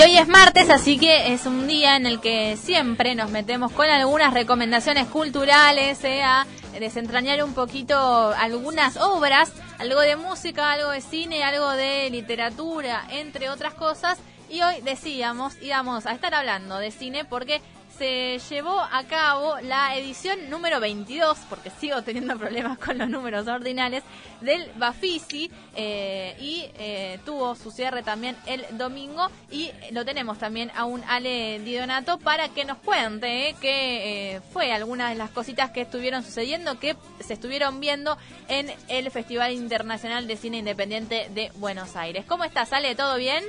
Y hoy es martes, así que es un día en el que siempre nos metemos con algunas recomendaciones culturales, eh, a desentrañar un poquito algunas obras, algo de música, algo de cine, algo de literatura, entre otras cosas. Y hoy decíamos, íbamos a estar hablando de cine porque se llevó a cabo la edición número 22, porque sigo teniendo problemas con los números ordinales, del Bafisi eh, y eh, tuvo su cierre también el domingo y lo tenemos también a un Ale Didonato para que nos cuente eh, qué fue algunas de las cositas que estuvieron sucediendo, que se estuvieron viendo en el Festival Internacional de Cine Independiente de Buenos Aires. ¿Cómo estás, Ale? ¿Todo bien?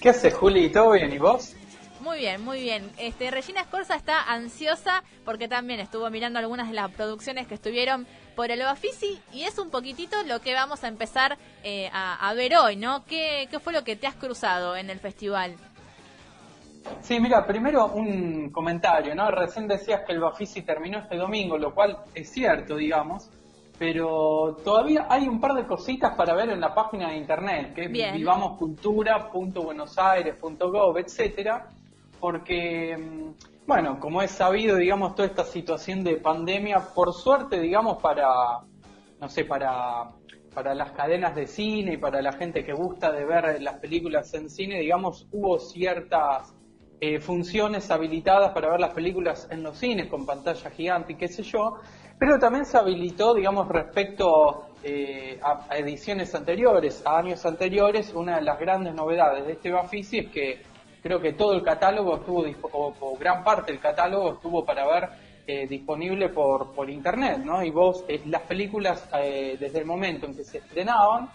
¿Qué haces, Juli? ¿Todo bien? ¿Y vos? Muy bien, muy bien. Este, Regina Escorza está ansiosa porque también estuvo mirando algunas de las producciones que estuvieron por el Bafisi y es un poquitito lo que vamos a empezar eh, a, ver hoy, ¿no? ¿Qué, ¿Qué fue lo que te has cruzado en el festival? Sí, mira, primero un comentario, ¿no? Recién decías que el Bafisi terminó este domingo, lo cual es cierto, digamos, pero todavía hay un par de cositas para ver en la página de internet, que es vivamoscultura.buenosaires.gov, etcétera, porque, mm, bueno, como es sabido, digamos, toda esta situación de pandemia, por suerte, digamos, para, no sé, para, para las cadenas de cine y para la gente que gusta de ver las películas en cine, digamos, hubo ciertas eh, funciones habilitadas para ver las películas en los cines con pantalla gigante y qué sé yo, pero también se habilitó, digamos, respecto eh, a, ediciones anteriores, a años anteriores, una de las grandes novedades de este Bafisi es que creo que todo el catálogo estuvo, o, gran parte del catálogo estuvo para ver eh, disponible por, por internet, ¿no? Y vos, eh, las películas, eh, desde el momento en que se estrenaban,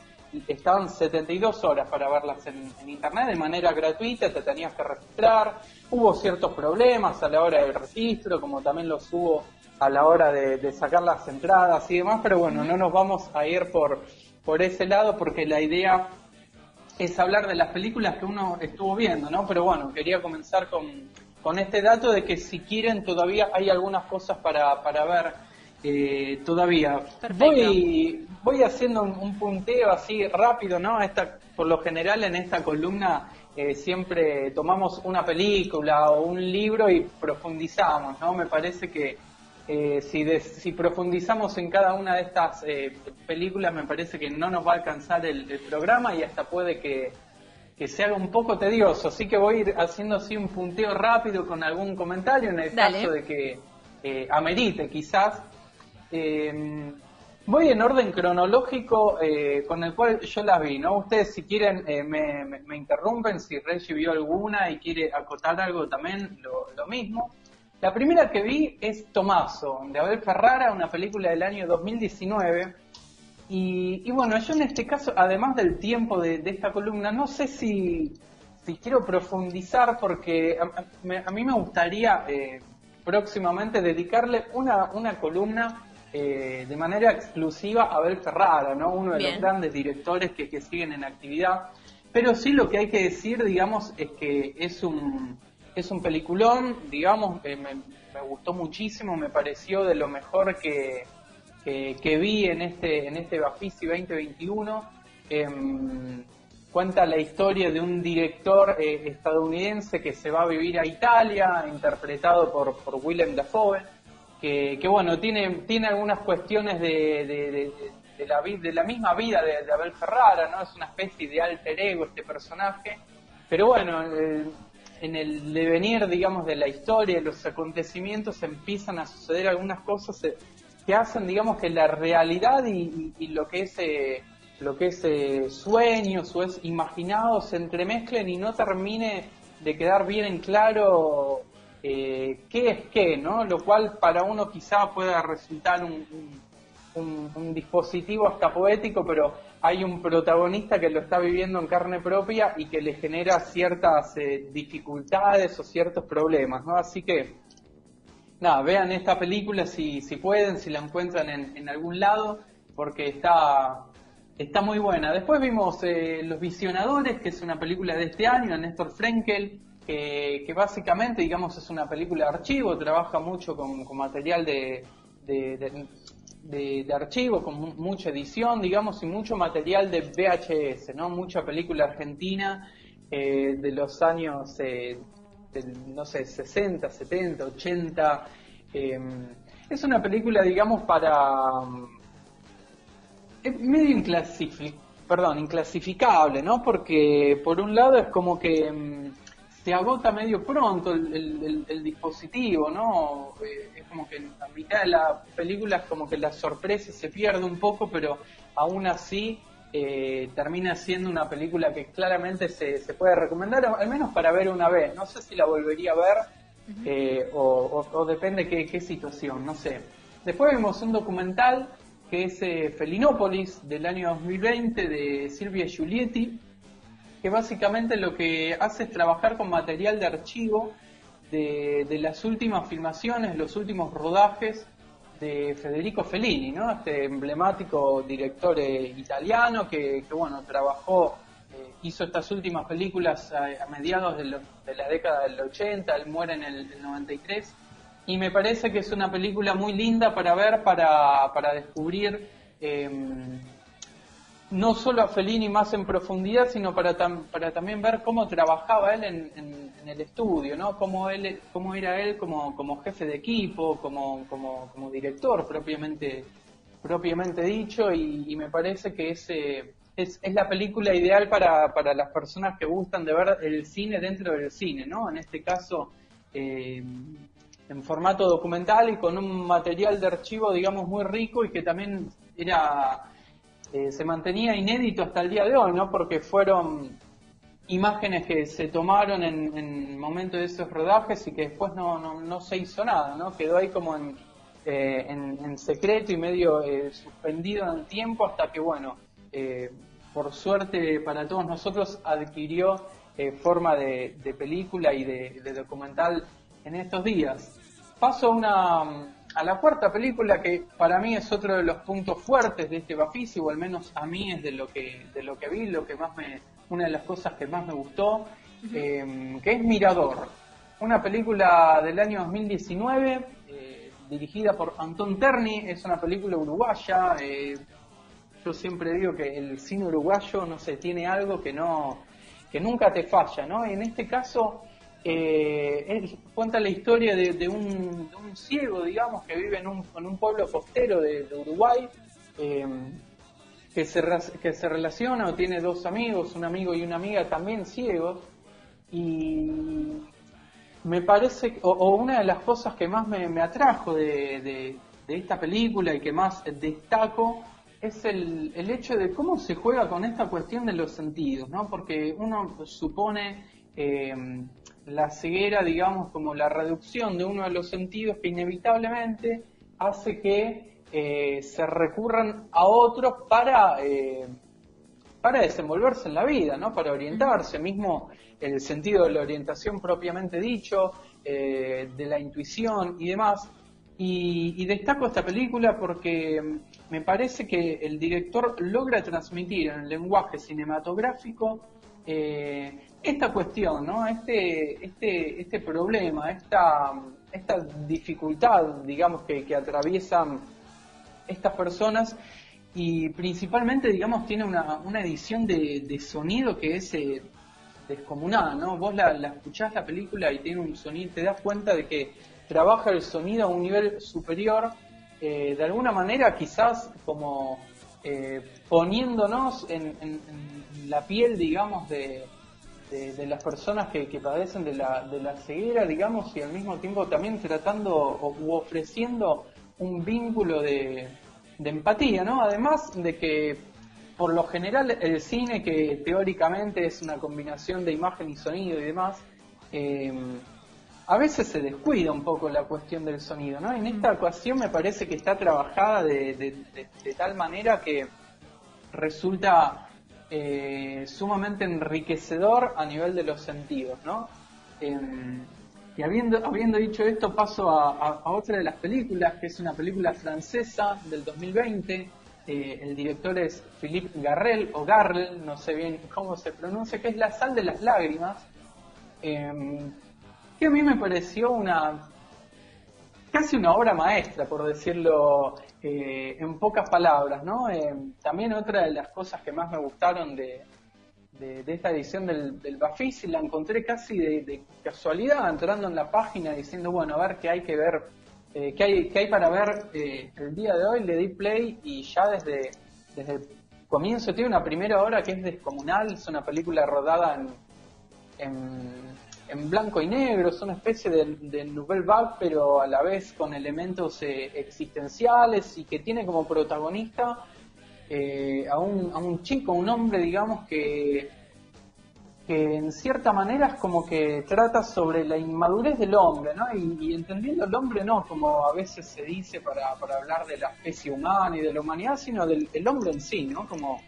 estaban 72 horas para verlas en, internet de manera gratuita, te tenías que registrar, hubo ciertos problemas a la hora del registro, como también los hubo a la hora de, de sacar las entradas y demás, pero bueno, no nos vamos a ir por, por ese lado porque la idea es hablar de las películas que uno estuvo viendo, ¿no? Pero bueno, quería comenzar con, con este dato de que si quieren todavía hay algunas cosas para, para ver eh, todavía. Voy, voy haciendo un, punteo así rápido, ¿no? Esta, por lo general en esta columna eh, siempre tomamos una película o un libro y profundizamos, ¿no? Me parece que eh, si, si profundizamos en cada una de estas eh, películas, me parece que no nos va a alcanzar el, programa y hasta puede que, se haga un poco tedioso. Así que voy a ir haciendo así un punteo rápido con algún comentario en el caso de que eh, amerite quizás. voy en orden cronológico con el cual yo las vi, ¿no? Ustedes si quieren me, me, interrumpen, si Reggie vio alguna y quiere acotar algo también, lo mismo. La primera que vi es Tomaso, de Abel Ferrara, una película del año 2019. Y, bueno, yo en este caso, además del tiempo de, esta columna, no sé si, quiero profundizar porque a, mí me gustaría eh, próximamente dedicarle una, una columna eh, de manera exclusiva a Abel Ferrara, ¿no? uno de los grandes directores que, que siguen en actividad. Pero sí lo que hay que decir, digamos, es que es un es un peliculón, digamos, me, gustó muchísimo, me pareció de lo mejor que, que, vi en este, en este Bafisi 2021. Em, cuenta la historia de un director eh, estadounidense que se va a vivir a Italia, interpretado por, por Willem Dafoe, que, que bueno, tiene, tiene algunas cuestiones de, de, de, la, de la misma vida de, Abel Ferrara, ¿no? Es una especie de alter ego este personaje, pero bueno, eh, en el devenir, digamos, de la historia, los acontecimientos, empiezan a suceder algunas cosas eh, que hacen, digamos, que la realidad y, lo que es eh, lo que es eh, sueños o es imaginado se entremezclen y no termine de quedar bien en claro qué es qué, ¿no? Lo cual para uno quizá pueda resultar un un, dispositivo hasta poético, pero hay un protagonista que lo está viviendo en carne propia y que le genera ciertas eh, dificultades o ciertos problemas, ¿no? Así que, nada, vean esta película si, si pueden, si la encuentran en, algún lado, porque está, está muy buena. Después vimos eh, Los Visionadores, que es una película de este año, Néstor Frenkel, que, que básicamente, digamos, es una película de archivo, trabaja mucho con, material de, archivos, con mucha edición, digamos, y mucho material de VHS, ¿no? Mucha película argentina de los años, no sé, 60, 70, 80. es una película, digamos, para... medio inclasificable perdón, inclasificable, ¿no? Porque por un lado es como que mm, se agota medio pronto el, dispositivo, ¿no? Eh, es como que a mitad de la película es como que la sorpresa se pierde un poco, pero aún así eh, termina siendo una película que claramente se, se, puede recomendar, al menos para ver una vez. No sé si la volvería a ver eh, o, depende qué, qué situación, no sé. Después vimos un documental que es eh, Felinópolis del año 2020 de Silvia Giulietti, que básicamente lo que hace es trabajar con material de archivo de, las últimas filmaciones, los últimos rodajes de Federico Fellini, ¿no? este emblemático director eh, italiano que, bueno, trabajó, eh, hizo estas últimas películas a, mediados de, la década del 80, él muere en el, el 93 y me parece que es una película muy linda para ver, para, para descubrir em, no solo a Fellini más en profundidad, sino para, para también ver cómo trabajaba él en, el estudio, ¿no? Cómo, él, cómo era él como, como jefe de equipo, como, como, como director propiamente, propiamente dicho, y, me parece que ese, es, es la película ideal para, para las personas que gustan de ver el cine dentro del cine, ¿no? En este caso... Eh, en formato documental y con un material de archivo, digamos, muy rico y que también era eh, se mantenía inédito hasta el día de hoy, ¿no? Porque fueron imágenes que se tomaron en, el momento de esos rodajes y que después no, no, se hizo nada, ¿no? Quedó ahí como en, eh, en, secreto y medio eh, suspendido en el tiempo hasta que, bueno, por suerte para todos nosotros adquirió forma de, película y de documental en estos días. Paso a, una, a la cuarta película que para mí es otro de los puntos fuertes de este Bafisi, o al menos a mí es de lo que, de lo que vi, lo que más me, una de las cosas que más me gustó, eh, que es Mirador. Una película del año 2019, eh, dirigida por Anton Terni, es una película uruguaya. Eh, yo siempre digo que el cine uruguayo, no sé, tiene algo que no que nunca te falla, ¿no? Y en este caso eh, cuenta la historia de, un, ciego, digamos, que vive en un, pueblo costero de, Uruguay, eh, que, se, relaciona o tiene dos amigos, un amigo y una amiga también ciegos, y me parece, o, una de las cosas que más me, atrajo de, esta película y que más destaco, es el, el hecho de cómo se juega con esta cuestión de los sentidos, ¿no? Porque uno supone eh, la ceguera, digamos, como la reducción de uno de los sentidos que inevitablemente hace que eh, se recurran a otros para, eh, para desenvolverse en la vida, ¿no? para orientarse, mismo el sentido de la orientación propiamente dicho, eh, de la intuición y demás. Y, destaco esta película porque me parece que el director logra transmitir en el lenguaje cinematográfico esta cuestión, ¿no? Este, este, este problema, esta, esta dificultad, digamos, que, que atraviesan estas personas y principalmente, digamos, tiene una, una edición de, de sonido que es eh, descomunal, ¿no? Vos la, la, escuchás la película y tiene un sonido, te das cuenta de que trabaja el sonido a un nivel superior, eh, de alguna manera quizás como eh, poniéndonos en, la piel, digamos, de, de, las personas que, padecen de la, de la ceguera, digamos, y al mismo tiempo también tratando o, u ofreciendo un vínculo de, empatía, ¿no? Además de que por lo general el cine, que teóricamente es una combinación de imagen y sonido y demás, eh, a veces se descuida un poco la cuestión del sonido, ¿no? En esta ocasión me parece que está trabajada de, de tal manera que resulta eh, sumamente enriquecedor a nivel de los sentidos, ¿no? Em, y habiendo, habiendo dicho esto, paso a, otra de las películas, que es una película francesa del 2020. Eh, el director es Philippe Garrel, o Garrel, no sé bien cómo se pronuncia, que es La sal de las lágrimas, em, que a mí me pareció una casi una obra maestra, por decirlo eh, en pocas palabras, ¿no? Eh, también otra de las cosas que más me gustaron de, de, esta edición del, del Bafis la encontré casi de, casualidad entrando en la página diciendo, bueno, a ver qué hay que ver, eh, qué, hay, qué hay para ver eh, el día de hoy. Le di play y ya desde, desde el comienzo tiene una primera hora que es descomunal, es una película rodada en, en, blanco y negro, es una especie de, de Nouvelle Vague, pero a la vez con elementos eh, existenciales y que tiene como protagonista eh, a, un, a un chico, un hombre, digamos, que, que en cierta manera es como que trata sobre la inmadurez del hombre, ¿no? Y, entendiendo el hombre no como a veces se dice para, para, hablar de la especie humana y de la humanidad, sino del hombre en sí, ¿no? Como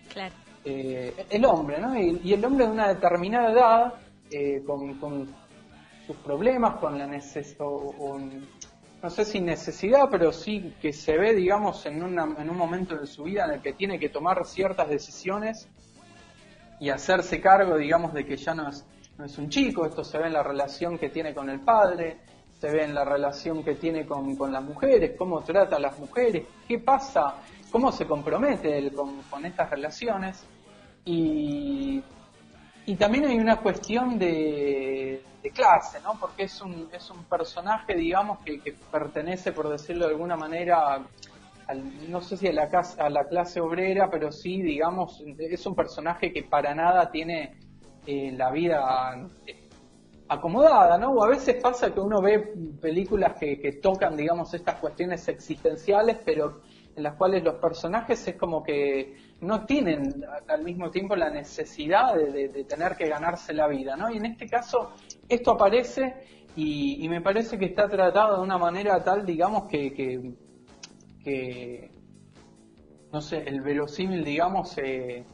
eh, el hombre, ¿no? Y, el hombre de una determinada edad, eh, con, sus problemas, con la necesidad, no sé si necesidad, pero sí que se ve, digamos, en, en un momento de su vida en el que tiene que tomar ciertas decisiones y hacerse cargo, digamos, de que ya no es, un chico, esto se ve en la relación que tiene con el padre, se ve en la relación que tiene con, con las mujeres, cómo trata a las mujeres, qué pasa, cómo se compromete él con estas relaciones. Y, y también hay una cuestión de, de clase, ¿no? Porque es un, es un personaje, digamos, que, pertenece, por decirlo de alguna manera, no sé si a la, a la clase obrera, pero sí, digamos, es un personaje que para nada tiene eh, la vida eh, acomodada, ¿no? O a veces pasa que uno ve películas que, que tocan, digamos, estas cuestiones existenciales, pero en las cuales los personajes es como que no tienen al mismo tiempo la necesidad de, tener que ganarse la vida, ¿no? Y en este caso esto aparece y, me parece que está tratado de una manera tal, digamos, que, que, no sé, el verosímil, digamos, se,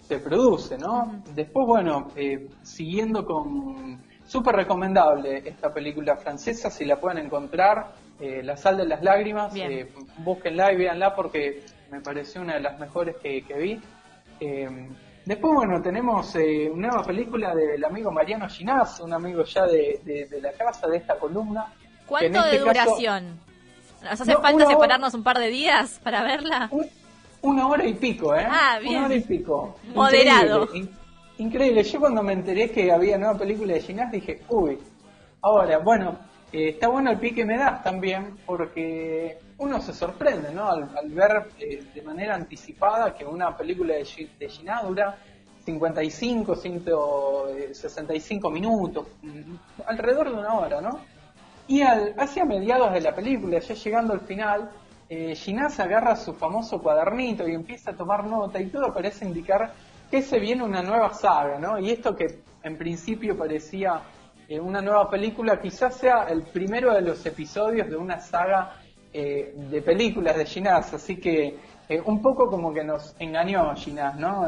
se produce, ¿no? Después, bueno, eh, siguiendo con... Súper recomendable esta película francesa, si la pueden encontrar, eh, La sal de las lágrimas, eh, búsquenla y véanla porque me pareció una de las mejores que, vi. Eh, después, bueno, tenemos eh, una nueva película del amigo Mariano Ginás, un amigo ya de, la casa, de esta columna. ¿Cuánto de este duración? ¿Nos hace falta separarnos un par de días para verla? una hora y pico, ¿eh? Ah, bien. Una hora y pico. Moderado. Increíble, Yo cuando me enteré que había nueva película de Ginás dije, uy, ahora, bueno, eh, está bueno el pie que me das también, porque uno se sorprende, ¿no? Al, ver eh, de manera anticipada que una película de, de Gina dura 55, 165 minutos, mm, alrededor de una hora, ¿no? Y al, hacia mediados de la película, ya llegando al final, eh, se agarra su famoso cuadernito y empieza a tomar nota y todo parece indicar que se viene una nueva saga, ¿no? Y esto que en principio parecía una nueva película quizás sea el primero de los episodios de una saga eh, de películas de Ginás, así que eh, un poco como que nos engañó Ginás, ¿no?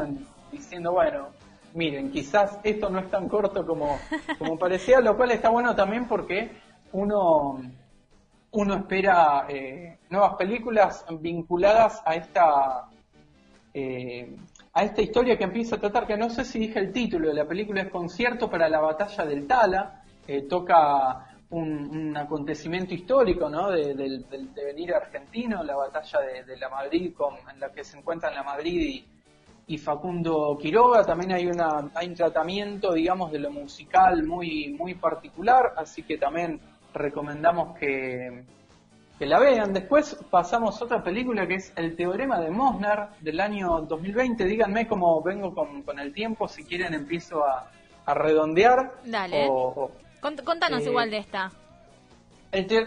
Diciendo, bueno, miren, quizás esto no es tan corto como, como parecía, lo cual está bueno también porque uno, uno espera eh, nuevas películas vinculadas a esta a esta historia que empieza a tratar, que no sé si dije el título de la película, es Concierto para la Batalla del Tala, toca un, acontecimiento histórico ¿no? del devenir argentino, la batalla de, la Madrid, con, en la que se encuentran la Madrid y, Facundo Quiroga. También hay, una, hay un tratamiento, digamos, de lo musical muy, muy particular, así que también recomendamos que, que la vean. Después pasamos a otra película que es El Teorema de Mosner del año 2020. Díganme cómo vengo con, el tiempo, si quieren empiezo a, redondear. Dale. Contanos eh, igual de esta.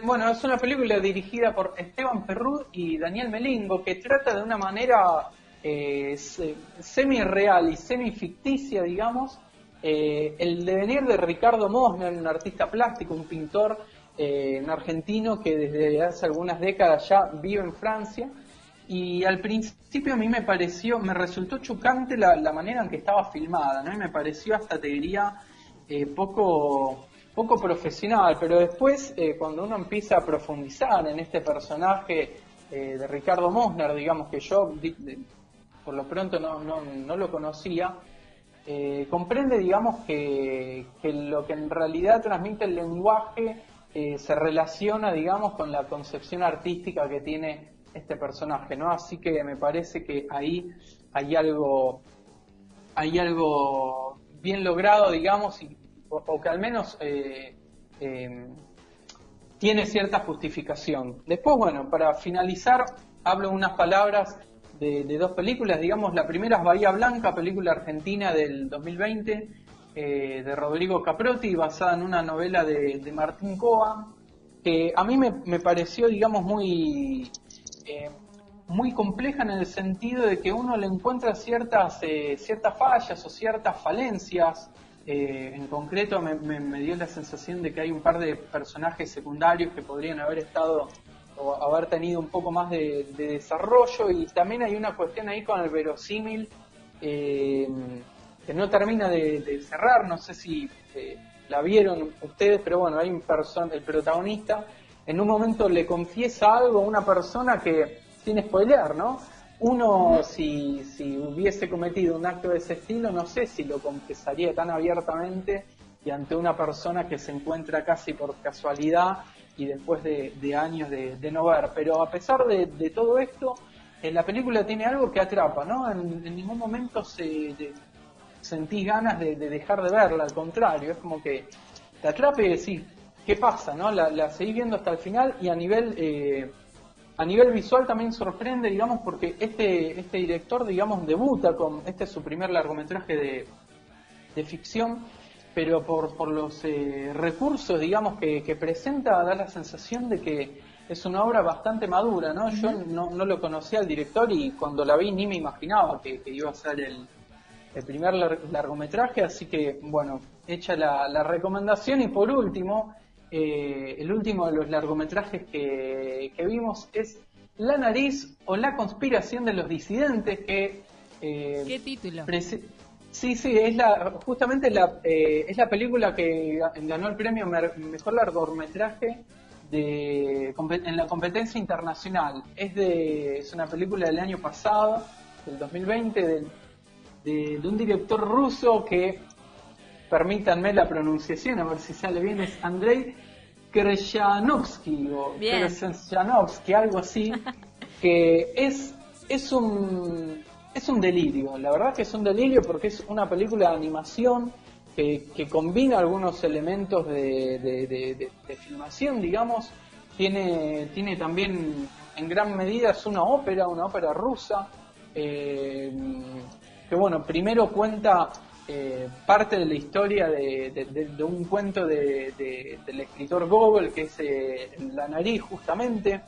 bueno, es una película dirigida por Esteban Perrú y Daniel Melingo que trata de una manera eh, semi-real y semi-ficticia, digamos, eh, el devenir de Ricardo Mosner, un artista plástico, un pintor eh, un argentino que desde hace algunas décadas ya vive en Francia. Y al principio a mí me pareció, me resultó chocante la, manera en que estaba filmada, ¿no? Y me pareció hasta, te diría, poco, poco profesional. Pero después, eh, cuando uno empieza a profundizar en este personaje de Ricardo Mosner, digamos que yo por lo pronto no, no, no lo conocía, comprende, digamos, que, que, lo que en realidad transmite el lenguaje eh, se relaciona, digamos, con la concepción artística que tiene este personaje, ¿no? Así que me parece que ahí hay algo hay algo bien logrado, digamos, y, o, que al menos eh, eh, tiene cierta justificación. Después, bueno, para finalizar, hablo unas palabras de, dos películas, digamos, la primera es Bahía Blanca, película argentina del 2020, eh, de Rodrigo Caprotti, basada en una novela de, Martín Coa, que a mí me, pareció, digamos, muy, muy compleja en el sentido de que uno le encuentra ciertas, ciertas fallas o ciertas falencias. En concreto me, me, dio la sensación de que hay un par de personajes secundarios que podrían haber estado o haber tenido un poco más de, desarrollo y también hay una cuestión ahí con el verosímil eh, que no termina de, cerrar, no sé si eh, la vieron ustedes, pero bueno, hay un person el protagonista en un momento le confiesa algo a una persona que, sin spoilear, ¿no? Uno, si, si hubiese cometido un acto de ese estilo, no sé si lo confesaría tan abiertamente y ante una persona que se encuentra casi por casualidad y después de, años de, no ver. Pero a pesar de, todo esto, en la película tiene algo que atrapa, ¿no? En, ningún momento se sentí ganas de, dejar de verla, al contrario, es como que te atrapa y decís, ¿qué pasa? ¿no? La, la seguí viendo hasta el final y a nivel... Eh, a nivel visual también sorprende, digamos, porque este, este director, digamos, debuta con, este es su primer largometraje de, de ficción, pero por, por los eh, recursos, digamos, que, presenta, da la sensación de que es una obra bastante madura, ¿no? Yo no, no, lo conocía al director y cuando la vi ni me imaginaba que, iba a ser el, el primer largometraje, así que, bueno, hecha la, recomendación y por último, eh, el último de los largometrajes que, vimos es La nariz o la conspiración de los disidentes que... Eh, ¿Qué título? Sí, sí, es la, justamente la, eh, es la película que ganó el premio Mejor Largometraje de, en la competencia internacional. Es, de, es una película del año pasado, del 2020, de, un director ruso que, permítanme la pronunciación, a ver si sale bien, es Andrei Krashanovsky o Krashanovsky, algo así, que es, es un es un delirio, la verdad que es un delirio porque es una película de animación que, combina algunos elementos de, filmación, digamos, tiene, tiene también en gran medida es una ópera, una ópera rusa, eh, que bueno, primero cuenta eh, parte de la historia de, un cuento del escritor Gogol, que es eh, La nariz justamente,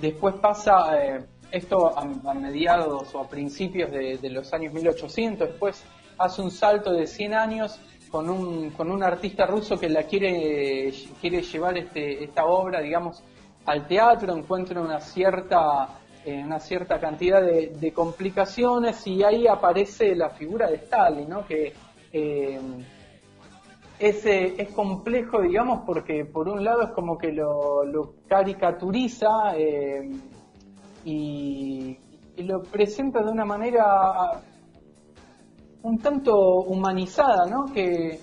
después pasa esto a, mediados o a principios de, los años 1800, después hace un salto de 100 años con un, con un artista ruso que la quiere, quiere llevar este, esta obra, digamos, al teatro, encuentra una cierta, eh, una cierta cantidad de, complicaciones y ahí aparece la figura de Stalin, ¿no? que eh, es, complejo, digamos, porque por un lado es como que lo, caricaturiza, eh, y, lo presenta de una manera un tanto humanizada, ¿no? Que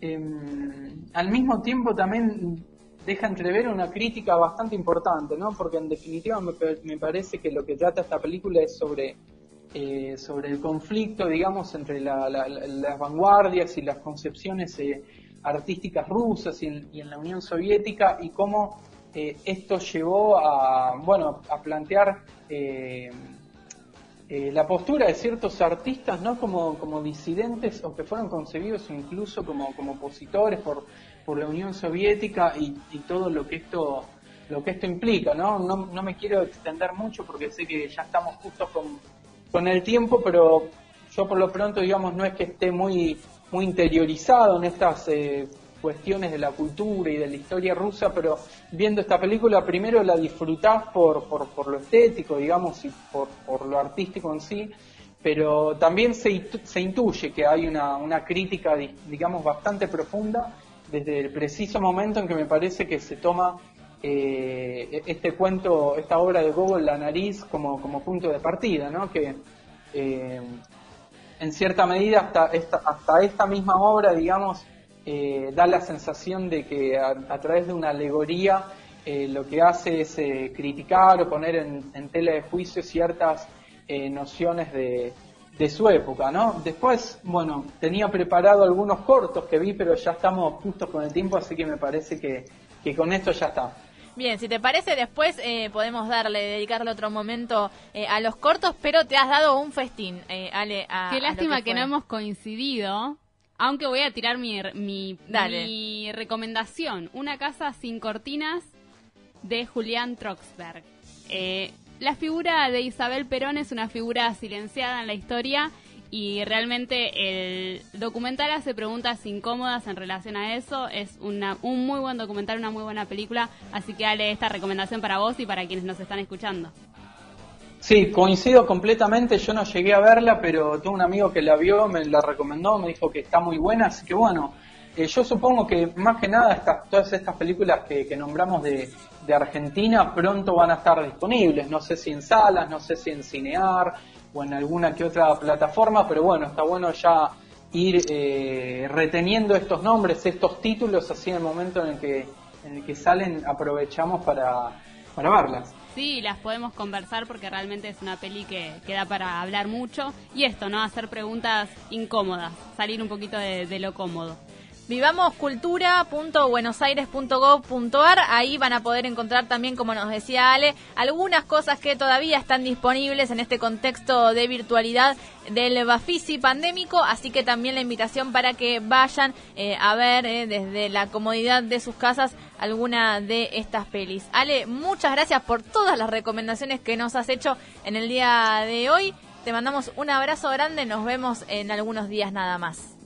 em, al mismo tiempo también deja entrever una crítica bastante importante, ¿no? Porque en definitiva me, parece que lo que trata esta película es sobre, eh, sobre el conflicto, digamos, entre las vanguardias y las concepciones eh, artísticas rusas y en, la Unión Soviética y cómo eh, esto llevó a, bueno, a plantear eh, la postura de ciertos artistas, ¿no? Como, como disidentes o que fueron concebidos incluso como, como opositores por, por la Unión Soviética y, todo lo que esto lo que esto implica, ¿no? ¿no? No me quiero extender mucho porque sé que ya estamos justo con, con el tiempo, pero yo por lo pronto, digamos, no es que esté muy, muy interiorizado en estas eh, cuestiones de la cultura y de la historia rusa, pero viendo esta película primero la disfrutás por, por, lo estético, digamos, y por, por, lo artístico en sí, pero también se, se intuye que hay una, una crítica, digamos, bastante profunda desde el preciso momento en que me parece que se toma eh, este cuento, esta obra de Gogol, La nariz, como, como punto de partida, ¿no? Que eh, en cierta medida hasta esta, hasta esta misma obra, digamos, eh, da la sensación de que a, través de una alegoría eh, lo que hace es eh, criticar o poner en, tela de juicio ciertas nociones de, de su época, ¿no? Después, bueno, tenía preparado algunos cortos que vi, pero ya estamos justos con el tiempo, así que me parece que, que con esto ya está. Bien, si te parece, después eh, podemos darle, dedicarle otro momento eh, a los cortos, pero te has dado un festín, eh, Ale. A, Qué lástima que, no hemos coincidido, aunque voy a tirar mi, mi, mi recomendación. Una casa sin cortinas de Julián Troxberg. Eh, la figura de Isabel Perón es una figura silenciada en la historia y realmente el documental hace preguntas incómodas en relación a eso. Es una, un muy buen documental, una muy buena película, así que dale esta recomendación para vos y para quienes nos están escuchando. Sí, coincido completamente, yo no llegué a verla, pero tengo un amigo que la vio, me la recomendó, me dijo que está muy buena, así que bueno, eh, yo supongo que más que nada estas, todas estas películas que, nombramos de, de Argentina pronto van a estar disponibles, no sé si en salas, no sé si en Cinear, o en alguna que otra plataforma, pero bueno, está bueno ya ir eh, reteniendo estos nombres, estos títulos, así en el momento en el que, en el que salen aprovechamos para, para verlas. Sí, las podemos conversar porque realmente es una peli que, queda para hablar mucho. Y esto, ¿no? Hacer preguntas incómodas, salir un poquito de, de lo cómodo vivamoscultura.buenosaires.gov.ar. Ahí van a poder encontrar también, como nos decía Ale, algunas cosas que todavía están disponibles en este contexto de virtualidad del Bafisi pandémico. Así que también la invitación para que vayan eh, a ver eh, desde la comodidad de sus casas alguna de estas pelis. Ale, muchas gracias por todas las recomendaciones que nos has hecho en el día de hoy. Te mandamos un abrazo grande, nos vemos en algunos días nada más.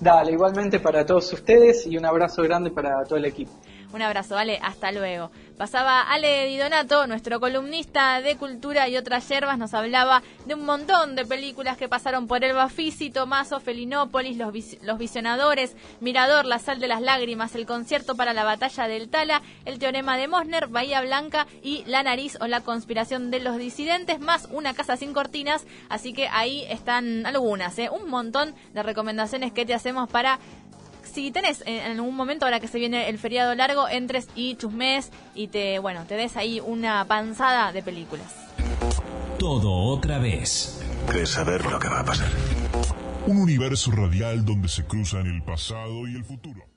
Dale, igualmente para todos ustedes y un abrazo grande para todo el equipo. Un abrazo, Ale, hasta luego. Pasaba Ale Di Donato, nuestro columnista de cultura y otras yerbas, nos hablaba de un montón de películas que pasaron por el Bafisi, Tomaso, Felinópolis, los, los Visionadores, Mirador, La Sal de las Lágrimas, El Concierto para la Batalla del Tala, El Teorema de Mosner, Bahía Blanca y La Nariz o La Conspiración de los Disidentes, más Una Casa Sin Cortinas. Así que ahí están algunas, ¿eh? un montón de recomendaciones que te hacemos para si tenés en algún momento, ahora que se viene el feriado largo, entres y chusmes y te, bueno, te des ahí una panzada de películas. Todo otra vez. ¿Querés saber lo que va a pasar? Un universo radial donde se cruzan el pasado y el futuro.